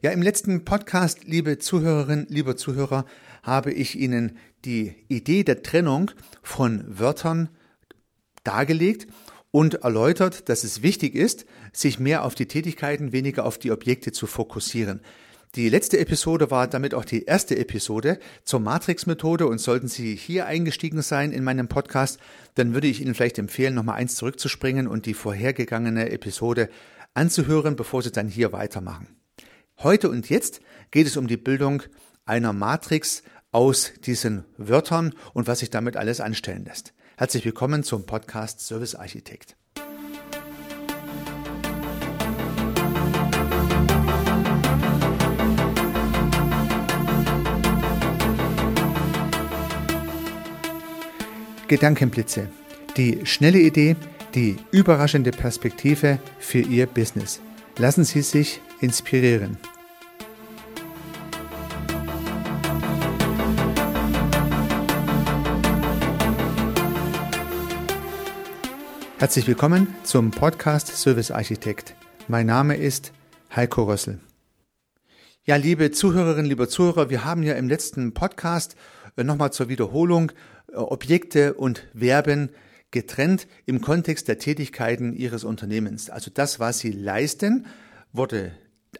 Ja, im letzten Podcast, liebe Zuhörerinnen, lieber Zuhörer, habe ich Ihnen die Idee der Trennung von Wörtern dargelegt und erläutert, dass es wichtig ist, sich mehr auf die Tätigkeiten, weniger auf die Objekte zu fokussieren. Die letzte Episode war damit auch die erste Episode zur Matrix-Methode und sollten Sie hier eingestiegen sein in meinem Podcast, dann würde ich Ihnen vielleicht empfehlen, nochmal eins zurückzuspringen und die vorhergegangene Episode anzuhören, bevor Sie dann hier weitermachen. Heute und jetzt geht es um die Bildung einer Matrix aus diesen Wörtern und was sich damit alles anstellen lässt. Herzlich willkommen zum Podcast Service Architekt. Gedankenblitze. Die schnelle Idee, die überraschende Perspektive für Ihr Business. Lassen Sie sich inspirieren. Herzlich willkommen zum Podcast Service Architekt. Mein Name ist Heiko Rössel. Ja, liebe Zuhörerinnen, lieber Zuhörer, wir haben ja im letzten Podcast äh, nochmal zur Wiederholung äh, Objekte und Verben getrennt im Kontext der Tätigkeiten Ihres Unternehmens. Also das, was Sie leisten, wurde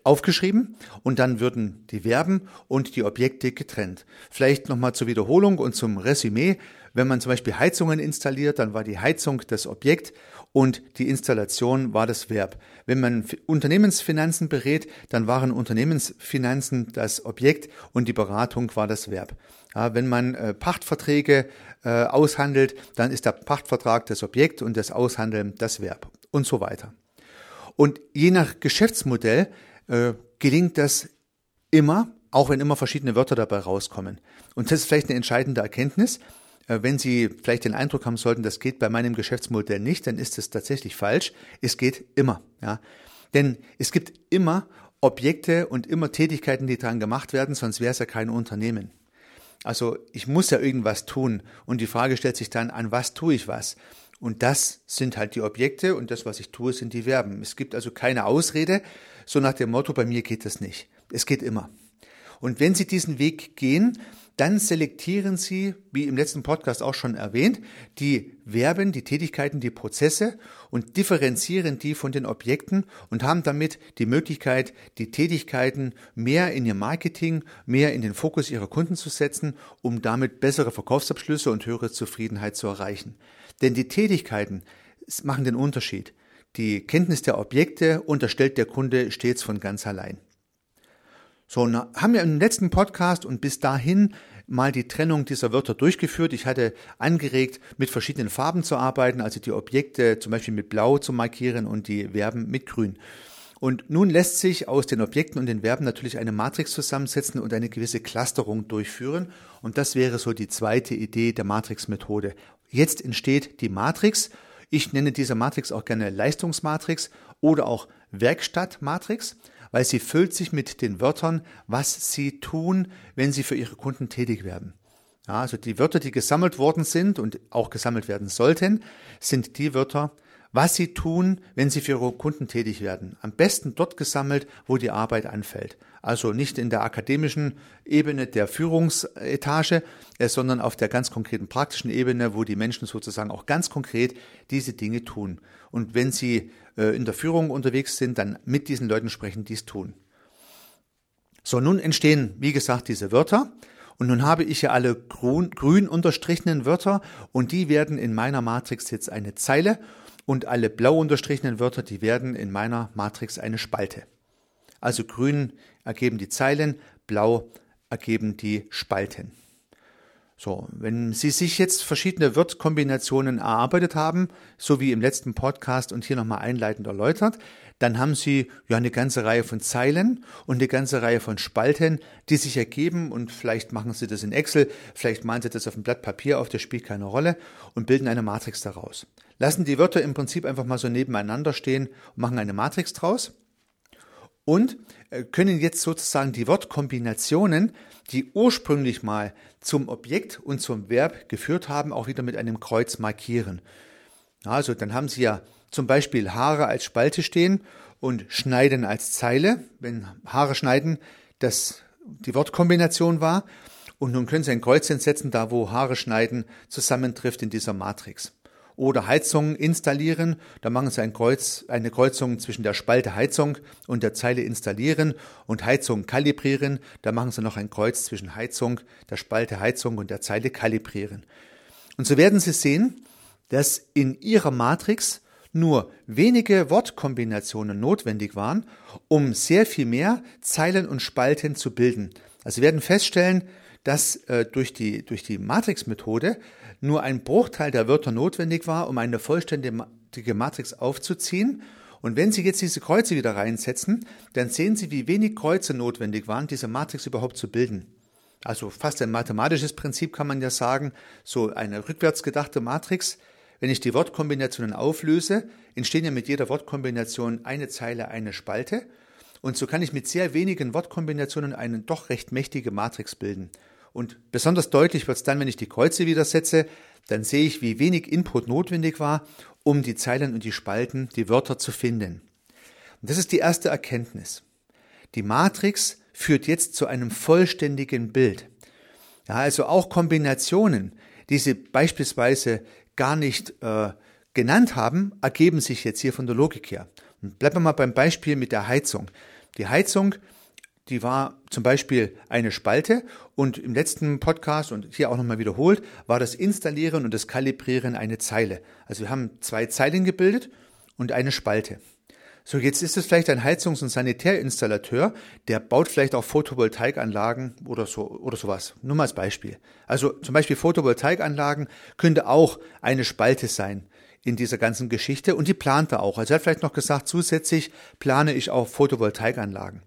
aufgeschrieben und dann würden die Verben und die Objekte getrennt. Vielleicht nochmal zur Wiederholung und zum Resümee. Wenn man zum Beispiel Heizungen installiert, dann war die Heizung das Objekt und die Installation war das Verb. Wenn man Unternehmensfinanzen berät, dann waren Unternehmensfinanzen das Objekt und die Beratung war das Verb. Ja, wenn man äh, Pachtverträge äh, aushandelt, dann ist der Pachtvertrag das Objekt und das Aushandeln das Verb und so weiter. Und je nach Geschäftsmodell äh, gelingt das immer, auch wenn immer verschiedene Wörter dabei rauskommen. Und das ist vielleicht eine entscheidende Erkenntnis. Äh, wenn Sie vielleicht den Eindruck haben sollten, das geht bei meinem Geschäftsmodell nicht, dann ist es tatsächlich falsch. Es geht immer. Ja. Denn es gibt immer Objekte und immer Tätigkeiten, die dran gemacht werden, sonst wäre es ja kein Unternehmen. Also ich muss ja irgendwas tun und die Frage stellt sich dann, an was tue ich was? Und das sind halt die Objekte und das, was ich tue, sind die Verben. Es gibt also keine Ausrede, so nach dem Motto, bei mir geht das nicht. Es geht immer. Und wenn Sie diesen Weg gehen, dann selektieren Sie, wie im letzten Podcast auch schon erwähnt, die Verben, die Tätigkeiten, die Prozesse und differenzieren die von den Objekten und haben damit die Möglichkeit, die Tätigkeiten mehr in Ihr Marketing, mehr in den Fokus Ihrer Kunden zu setzen, um damit bessere Verkaufsabschlüsse und höhere Zufriedenheit zu erreichen. Denn die Tätigkeiten machen den Unterschied. Die Kenntnis der Objekte unterstellt der Kunde stets von ganz allein. So, haben wir im letzten Podcast und bis dahin mal die Trennung dieser Wörter durchgeführt. Ich hatte angeregt, mit verschiedenen Farben zu arbeiten, also die Objekte zum Beispiel mit Blau zu markieren und die Verben mit Grün. Und nun lässt sich aus den Objekten und den Verben natürlich eine Matrix zusammensetzen und eine gewisse Clusterung durchführen. Und das wäre so die zweite Idee der Matrix-Methode. Jetzt entsteht die Matrix. Ich nenne diese Matrix auch gerne Leistungsmatrix oder auch Werkstattmatrix weil sie füllt sich mit den Wörtern, was sie tun, wenn sie für ihre Kunden tätig werden. Ja, also die Wörter, die gesammelt worden sind und auch gesammelt werden sollten, sind die Wörter, was sie tun, wenn sie für ihre Kunden tätig werden. Am besten dort gesammelt, wo die Arbeit anfällt. Also nicht in der akademischen Ebene der Führungsetage, äh, sondern auf der ganz konkreten praktischen Ebene, wo die Menschen sozusagen auch ganz konkret diese Dinge tun. Und wenn sie äh, in der Führung unterwegs sind, dann mit diesen Leuten sprechen, dies tun. So, nun entstehen, wie gesagt, diese Wörter. Und nun habe ich ja alle grün, grün unterstrichenen Wörter und die werden in meiner Matrix jetzt eine Zeile und alle blau unterstrichenen Wörter, die werden in meiner Matrix eine Spalte. Also grün ergeben die Zeilen, blau ergeben die Spalten. So, wenn Sie sich jetzt verschiedene Wortkombinationen erarbeitet haben, so wie im letzten Podcast und hier nochmal einleitend erläutert, dann haben Sie ja eine ganze Reihe von Zeilen und eine ganze Reihe von Spalten, die sich ergeben und vielleicht machen Sie das in Excel, vielleicht malen Sie das auf ein Blatt Papier auf, das spielt keine Rolle und bilden eine Matrix daraus. Lassen die Wörter im Prinzip einfach mal so nebeneinander stehen und machen eine Matrix draus und äh, können jetzt sozusagen die Wortkombinationen, die ursprünglich mal zum Objekt und zum Verb geführt haben, auch wieder mit einem Kreuz markieren. Also dann haben Sie ja zum Beispiel Haare als Spalte stehen und Schneiden als Zeile, wenn Haare schneiden das die Wortkombination war. Und nun können Sie ein Kreuzchen setzen, da wo Haare schneiden zusammentrifft in dieser Matrix. Oder Heizung installieren, da machen Sie ein Kreuz, eine Kreuzung zwischen der Spalte Heizung und der Zeile installieren und Heizung kalibrieren, da machen Sie noch ein Kreuz zwischen Heizung, der Spalte Heizung und der Zeile kalibrieren. Und so werden Sie sehen, dass in Ihrer Matrix nur wenige Wortkombinationen notwendig waren, um sehr viel mehr Zeilen und Spalten zu bilden. Also Sie werden feststellen, dass äh, durch die, durch die Matrix-Methode nur ein Bruchteil der Wörter notwendig war, um eine vollständige Matrix aufzuziehen. Und wenn Sie jetzt diese Kreuze wieder reinsetzen, dann sehen Sie, wie wenig Kreuze notwendig waren, diese Matrix überhaupt zu bilden. Also fast ein mathematisches Prinzip kann man ja sagen, so eine rückwärts gedachte Matrix. Wenn ich die Wortkombinationen auflöse, entstehen ja mit jeder Wortkombination eine Zeile, eine Spalte. Und so kann ich mit sehr wenigen Wortkombinationen eine doch recht mächtige Matrix bilden. Und besonders deutlich wird es dann, wenn ich die Kreuze wieder setze, dann sehe ich, wie wenig Input notwendig war, um die Zeilen und die Spalten, die Wörter zu finden. Und das ist die erste Erkenntnis. Die Matrix führt jetzt zu einem vollständigen Bild. Ja, also auch Kombinationen, die Sie beispielsweise gar nicht äh, genannt haben, ergeben sich jetzt hier von der Logik her. Und bleiben wir mal beim Beispiel mit der Heizung. Die Heizung, die war zum Beispiel eine Spalte und im letzten Podcast und hier auch nochmal wiederholt, war das Installieren und das Kalibrieren eine Zeile. Also wir haben zwei Zeilen gebildet und eine Spalte. So, jetzt ist es vielleicht ein Heizungs- und Sanitärinstallateur, der baut vielleicht auch Photovoltaikanlagen oder so, oder sowas. Nur mal als Beispiel. Also zum Beispiel Photovoltaikanlagen könnte auch eine Spalte sein in dieser ganzen Geschichte und die plant er auch. Also er hat vielleicht noch gesagt, zusätzlich plane ich auch Photovoltaikanlagen.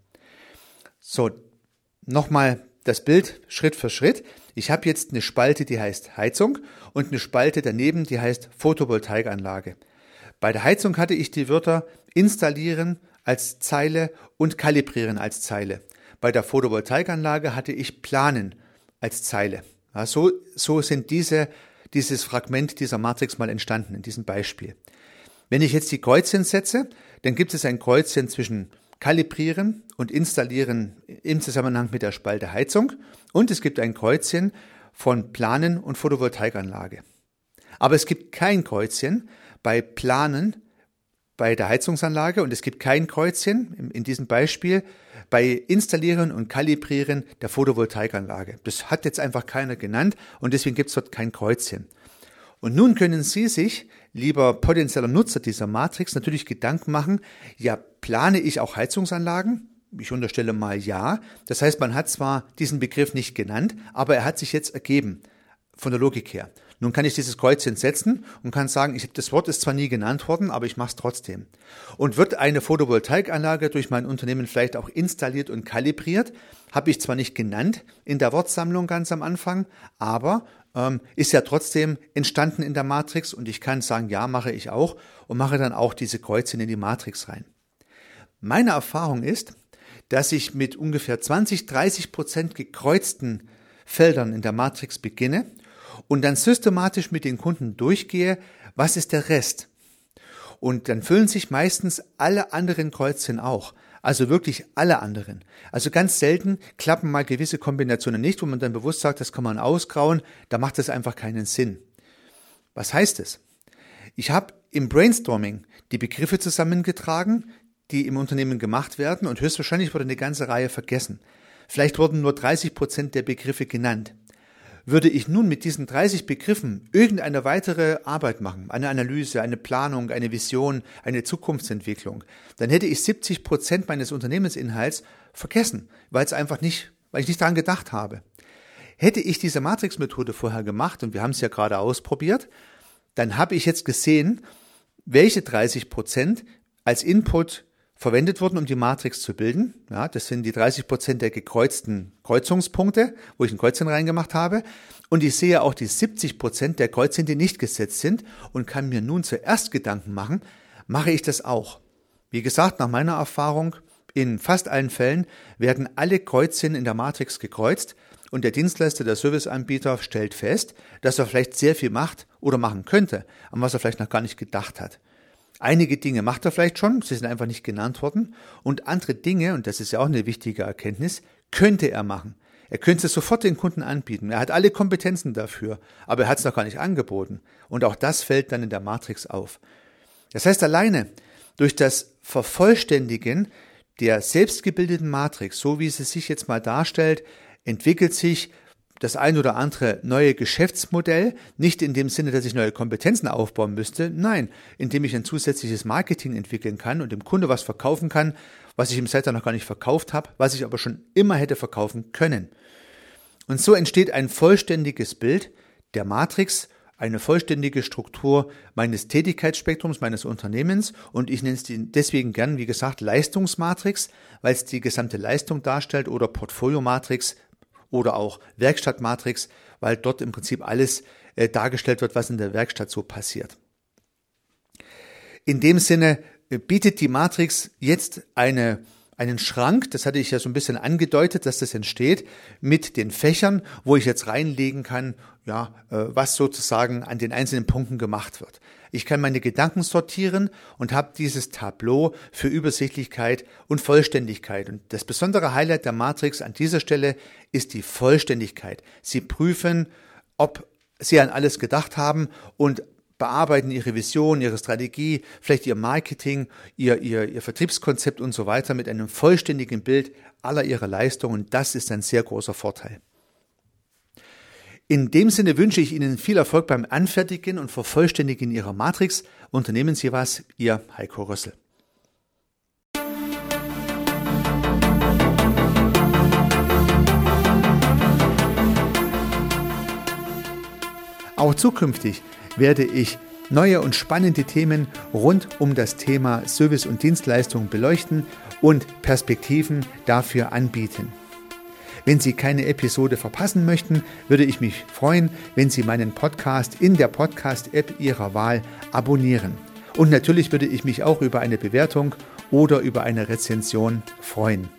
So, nochmal das Bild Schritt für Schritt. Ich habe jetzt eine Spalte, die heißt Heizung und eine Spalte daneben, die heißt Photovoltaikanlage. Bei der Heizung hatte ich die Wörter installieren als Zeile und kalibrieren als Zeile. Bei der Photovoltaikanlage hatte ich planen als Zeile. Ja, so, so sind diese, dieses Fragment dieser Matrix mal entstanden in diesem Beispiel. Wenn ich jetzt die Kreuzchen setze, dann gibt es ein Kreuzchen zwischen kalibrieren und installieren im Zusammenhang mit der Spalte Heizung und es gibt ein Kreuzchen von Planen und Photovoltaikanlage. Aber es gibt kein Kreuzchen bei Planen bei der Heizungsanlage und es gibt kein Kreuzchen in diesem Beispiel bei Installieren und Kalibrieren der Photovoltaikanlage. Das hat jetzt einfach keiner genannt und deswegen gibt es dort kein Kreuzchen. Und nun können Sie sich, lieber potenzieller Nutzer dieser Matrix, natürlich Gedanken machen, ja, plane ich auch Heizungsanlagen? Ich unterstelle mal ja. Das heißt, man hat zwar diesen Begriff nicht genannt, aber er hat sich jetzt ergeben, von der Logik her. Nun kann ich dieses Kreuzchen setzen und kann sagen, ich, das Wort ist zwar nie genannt worden, aber ich mache es trotzdem. Und wird eine Photovoltaikanlage durch mein Unternehmen vielleicht auch installiert und kalibriert, habe ich zwar nicht genannt in der Wortsammlung ganz am Anfang, aber ähm, ist ja trotzdem entstanden in der Matrix und ich kann sagen, ja, mache ich auch und mache dann auch diese Kreuzchen in die Matrix rein. Meine Erfahrung ist, dass ich mit ungefähr 20, 30 Prozent gekreuzten Feldern in der Matrix beginne und dann systematisch mit den Kunden durchgehe, was ist der Rest? Und dann füllen sich meistens alle anderen Kreuzchen auch. Also wirklich alle anderen. Also ganz selten klappen mal gewisse Kombinationen nicht, wo man dann bewusst sagt, das kann man ausgrauen, da macht es einfach keinen Sinn. Was heißt es? Ich habe im Brainstorming die Begriffe zusammengetragen, die im Unternehmen gemacht werden und höchstwahrscheinlich wurde eine ganze Reihe vergessen. Vielleicht wurden nur 30 Prozent der Begriffe genannt. Würde ich nun mit diesen 30 Begriffen irgendeine weitere Arbeit machen, eine Analyse, eine Planung, eine Vision, eine Zukunftsentwicklung, dann hätte ich 70 Prozent meines Unternehmensinhalts vergessen, weil es einfach nicht, weil ich nicht daran gedacht habe. Hätte ich diese Matrix-Methode vorher gemacht, und wir haben es ja gerade ausprobiert, dann habe ich jetzt gesehen, welche 30 Prozent als Input verwendet wurden, um die Matrix zu bilden. Ja, das sind die 30 Prozent der gekreuzten Kreuzungspunkte, wo ich ein Kreuzchen reingemacht habe. Und ich sehe auch die 70 Prozent der Kreuzchen, die nicht gesetzt sind und kann mir nun zuerst Gedanken machen, mache ich das auch. Wie gesagt, nach meiner Erfahrung, in fast allen Fällen werden alle Kreuzchen in der Matrix gekreuzt und der Dienstleister, der Serviceanbieter stellt fest, dass er vielleicht sehr viel macht oder machen könnte, an was er vielleicht noch gar nicht gedacht hat. Einige Dinge macht er vielleicht schon, sie sind einfach nicht genannt worden. Und andere Dinge, und das ist ja auch eine wichtige Erkenntnis, könnte er machen. Er könnte es sofort den Kunden anbieten. Er hat alle Kompetenzen dafür, aber er hat es noch gar nicht angeboten. Und auch das fällt dann in der Matrix auf. Das heißt, alleine durch das Vervollständigen der selbstgebildeten Matrix, so wie sie sich jetzt mal darstellt, entwickelt sich das ein oder andere neue Geschäftsmodell, nicht in dem Sinne, dass ich neue Kompetenzen aufbauen müsste, nein, indem ich ein zusätzliches Marketing entwickeln kann und dem Kunde was verkaufen kann, was ich im Seite noch gar nicht verkauft habe, was ich aber schon immer hätte verkaufen können. Und so entsteht ein vollständiges Bild der Matrix, eine vollständige Struktur meines Tätigkeitsspektrums, meines Unternehmens und ich nenne es deswegen gern, wie gesagt, Leistungsmatrix, weil es die gesamte Leistung darstellt oder Portfoliomatrix, oder auch Werkstattmatrix, weil dort im Prinzip alles äh, dargestellt wird, was in der Werkstatt so passiert. In dem Sinne äh, bietet die Matrix jetzt eine einen Schrank, das hatte ich ja so ein bisschen angedeutet, dass das entsteht, mit den Fächern, wo ich jetzt reinlegen kann, ja, äh, was sozusagen an den einzelnen Punkten gemacht wird. Ich kann meine Gedanken sortieren und habe dieses Tableau für Übersichtlichkeit und Vollständigkeit. Und das besondere Highlight der Matrix an dieser Stelle ist die Vollständigkeit. Sie prüfen, ob Sie an alles gedacht haben und bearbeiten ihre Vision, ihre Strategie, vielleicht ihr Marketing, ihr, ihr, ihr Vertriebskonzept und so weiter mit einem vollständigen Bild aller ihrer Leistungen. Das ist ein sehr großer Vorteil. In dem Sinne wünsche ich Ihnen viel Erfolg beim Anfertigen und Vervollständigen Ihrer Matrix. Unternehmen Sie was, Ihr Heiko Rössel. Auch zukünftig werde ich neue und spannende Themen rund um das Thema Service und Dienstleistung beleuchten und Perspektiven dafür anbieten. Wenn Sie keine Episode verpassen möchten, würde ich mich freuen, wenn Sie meinen Podcast in der Podcast-App Ihrer Wahl abonnieren. Und natürlich würde ich mich auch über eine Bewertung oder über eine Rezension freuen.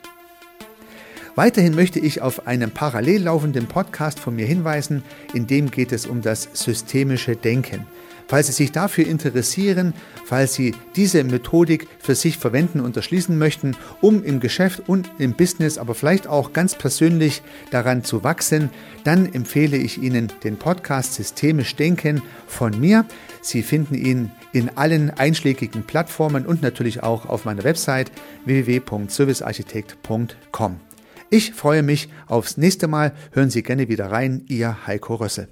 Weiterhin möchte ich auf einen parallel laufenden Podcast von mir hinweisen, in dem geht es um das systemische Denken. Falls Sie sich dafür interessieren, falls Sie diese Methodik für sich verwenden und erschließen möchten, um im Geschäft und im Business, aber vielleicht auch ganz persönlich daran zu wachsen, dann empfehle ich Ihnen den Podcast Systemisch Denken von mir. Sie finden ihn in allen einschlägigen Plattformen und natürlich auch auf meiner Website www.servicearchitekt.com. Ich freue mich aufs nächste Mal. Hören Sie gerne wieder rein. Ihr Heiko Rössel.